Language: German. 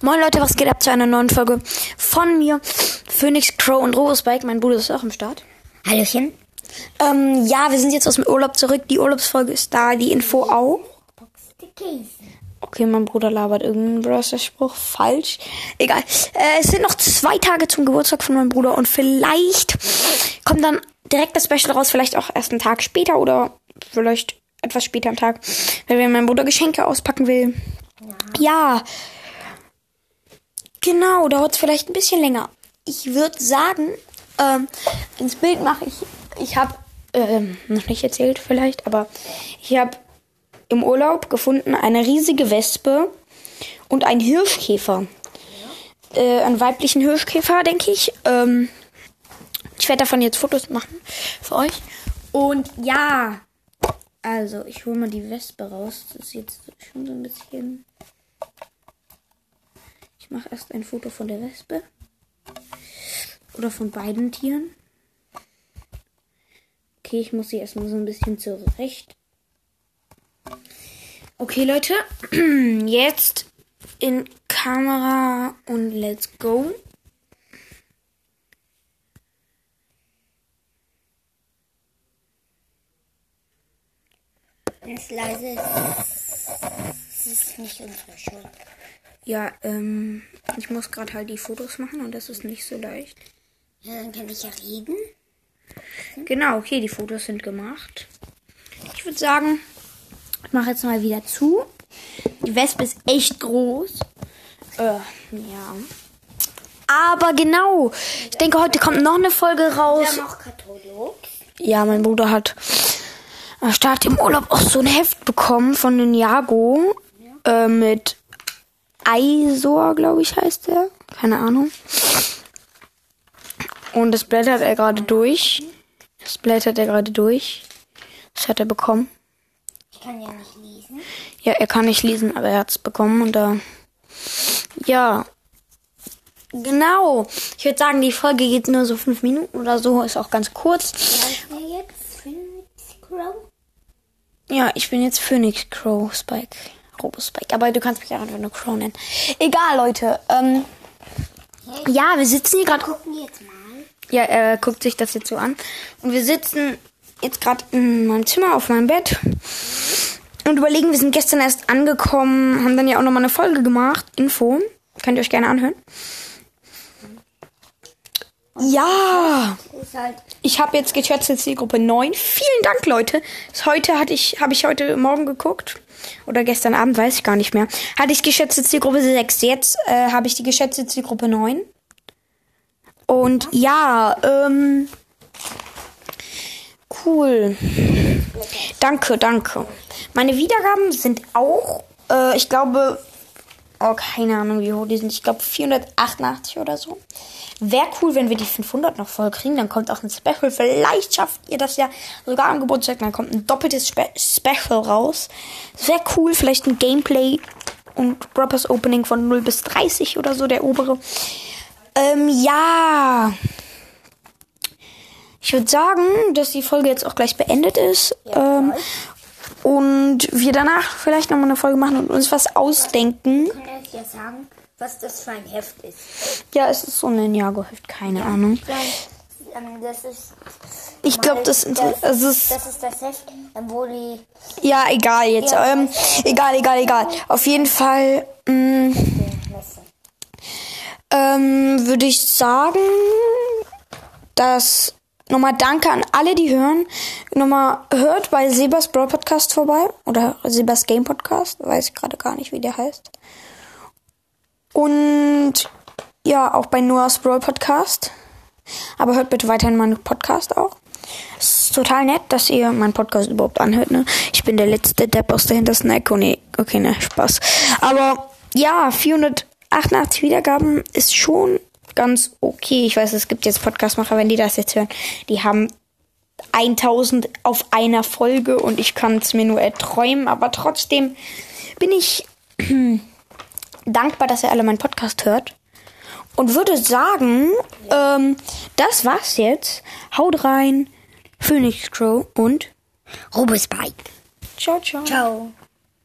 Moin Leute, was geht ab zu einer neuen Folge von mir, Phoenix Crow und Robosbike. Mein Bruder ist auch am Start. Hallöchen. Ähm, ja, wir sind jetzt aus dem Urlaub zurück. Die Urlaubsfolge ist da, die Info auch. Okay, mein Bruder labert irgendeinen Browser-Spruch. Falsch. Egal. Äh, es sind noch zwei Tage zum Geburtstag von meinem Bruder und vielleicht kommt dann direkt das Special raus. Vielleicht auch erst einen Tag später oder vielleicht etwas später am Tag, wenn wir mein Bruder Geschenke auspacken will. Ja. Genau, dauert es vielleicht ein bisschen länger. Ich würde sagen, ähm, ins Bild mache ich. Ich habe ähm, noch nicht erzählt vielleicht, aber ich habe im Urlaub gefunden eine riesige Wespe und einen Hirschkäfer. Äh, einen weiblichen Hirschkäfer, denke ich. Ähm, ich werde davon jetzt Fotos machen für euch. Und ja, also ich hole mal die Wespe raus. Das ist jetzt schon so ein bisschen. Ich mache erst ein Foto von der Wespe. Oder von beiden Tieren. Okay, ich muss sie erstmal so ein bisschen zurecht. Okay, Leute. Jetzt in Kamera und let's go. Wenn es leise ist, ist nicht unsere Schuld. Ja, ähm, ich muss gerade halt die Fotos machen und das ist nicht so leicht. Ja, dann kann ich ja reden. Genau, okay, die Fotos sind gemacht. Ich würde sagen, ich mache jetzt mal wieder zu. Die Wespe ist echt groß. Äh, ja. Aber genau, ich denke, heute kommt noch eine Folge Wir raus. haben auch Katalog. Ja, mein Bruder hat äh, statt im Urlaub auch so ein Heft bekommen von Ninjago äh, mit Eisor, glaube ich, heißt der. Keine Ahnung. Und das blättert er gerade durch. Das blättert er gerade durch. Das hat er bekommen. Ich kann ja nicht lesen. Ja, er kann nicht lesen, aber er hat's bekommen und da. ja. Genau. Ich würde sagen, die Folge geht nur so fünf Minuten oder so, ist auch ganz kurz. Heißt der jetzt Phoenix Crow? Ja, ich bin jetzt Phoenix Crow Spike. Robo-Spike. Aber du kannst mich auch einfach nur Crow nennen. Egal, Leute. Ähm, ja, wir sitzen hier gerade. Gucken jetzt mal. Ja, er guckt sich das jetzt so an. Und wir sitzen jetzt gerade in meinem Zimmer auf meinem Bett. Und überlegen, wir sind gestern erst angekommen, haben dann ja auch nochmal eine Folge gemacht. Info. Könnt ihr euch gerne anhören. Ja. Halt Ich habe jetzt geschätzte Zielgruppe 9. Vielen Dank, Leute. Heute hatte ich, habe ich heute Morgen geguckt. Oder gestern Abend, weiß ich gar nicht mehr. Hatte ich geschätzte Zielgruppe 6. Jetzt äh, habe ich die geschätzte Zielgruppe 9. Und ja, ähm. Cool. Danke, danke. Meine Wiedergaben sind auch, äh, ich glaube, oh, keine Ahnung, wie hoch die sind. Ich glaube 488 oder so. Wäre cool, wenn wir die 500 noch voll kriegen. Dann kommt auch ein Special. Vielleicht schafft ihr das ja sogar am Geburtstag. Dann kommt ein doppeltes Spe Special raus. Wäre cool. Vielleicht ein Gameplay und Rappers Opening von 0 bis 30 oder so, der obere. Ähm, ja. Ich würde sagen, dass die Folge jetzt auch gleich beendet ist. ähm, und wir danach vielleicht nochmal eine Folge machen und uns was ausdenken. Ja sagen, was das für ein Heft ist. Ja, es ist so ein Ninjago-Heft, keine Ahnung. Ja, ähm, das ist. Ich glaube, das, das, das ist. das ist das Heft, ähm, wo die. Ja, egal jetzt. Ja. Ähm, egal, egal, egal. Auf jeden Fall mh, Messe. ähm, würde ich sagen, dass nochmal Danke an alle, die hören. Nochmal hört bei Sebas Brawl Podcast vorbei. Oder Sebas Game Podcast. Weiß ich gerade gar nicht, wie der heißt. Und ja, auch bei Noahs Brawl Podcast. Aber hört bitte weiterhin meinen Podcast auch. Es ist total nett, dass ihr meinen Podcast überhaupt anhört, ne? Ich bin der letzte Depp aus der hintersten. Oh, nee, okay, ne, Spaß. Aber ja, 488 Wiedergaben ist schon ganz okay. Ich weiß, es gibt jetzt Podcastmacher, wenn die das jetzt hören, die haben 1000 auf einer Folge und ich kann es mir nur erträumen, aber trotzdem bin ich dankbar, dass ihr alle meinen Podcast hört. Und würde sagen, ähm, das war's jetzt. Haut rein, Phoenix Crow und Robosbike. ciao, ciao. Ciao.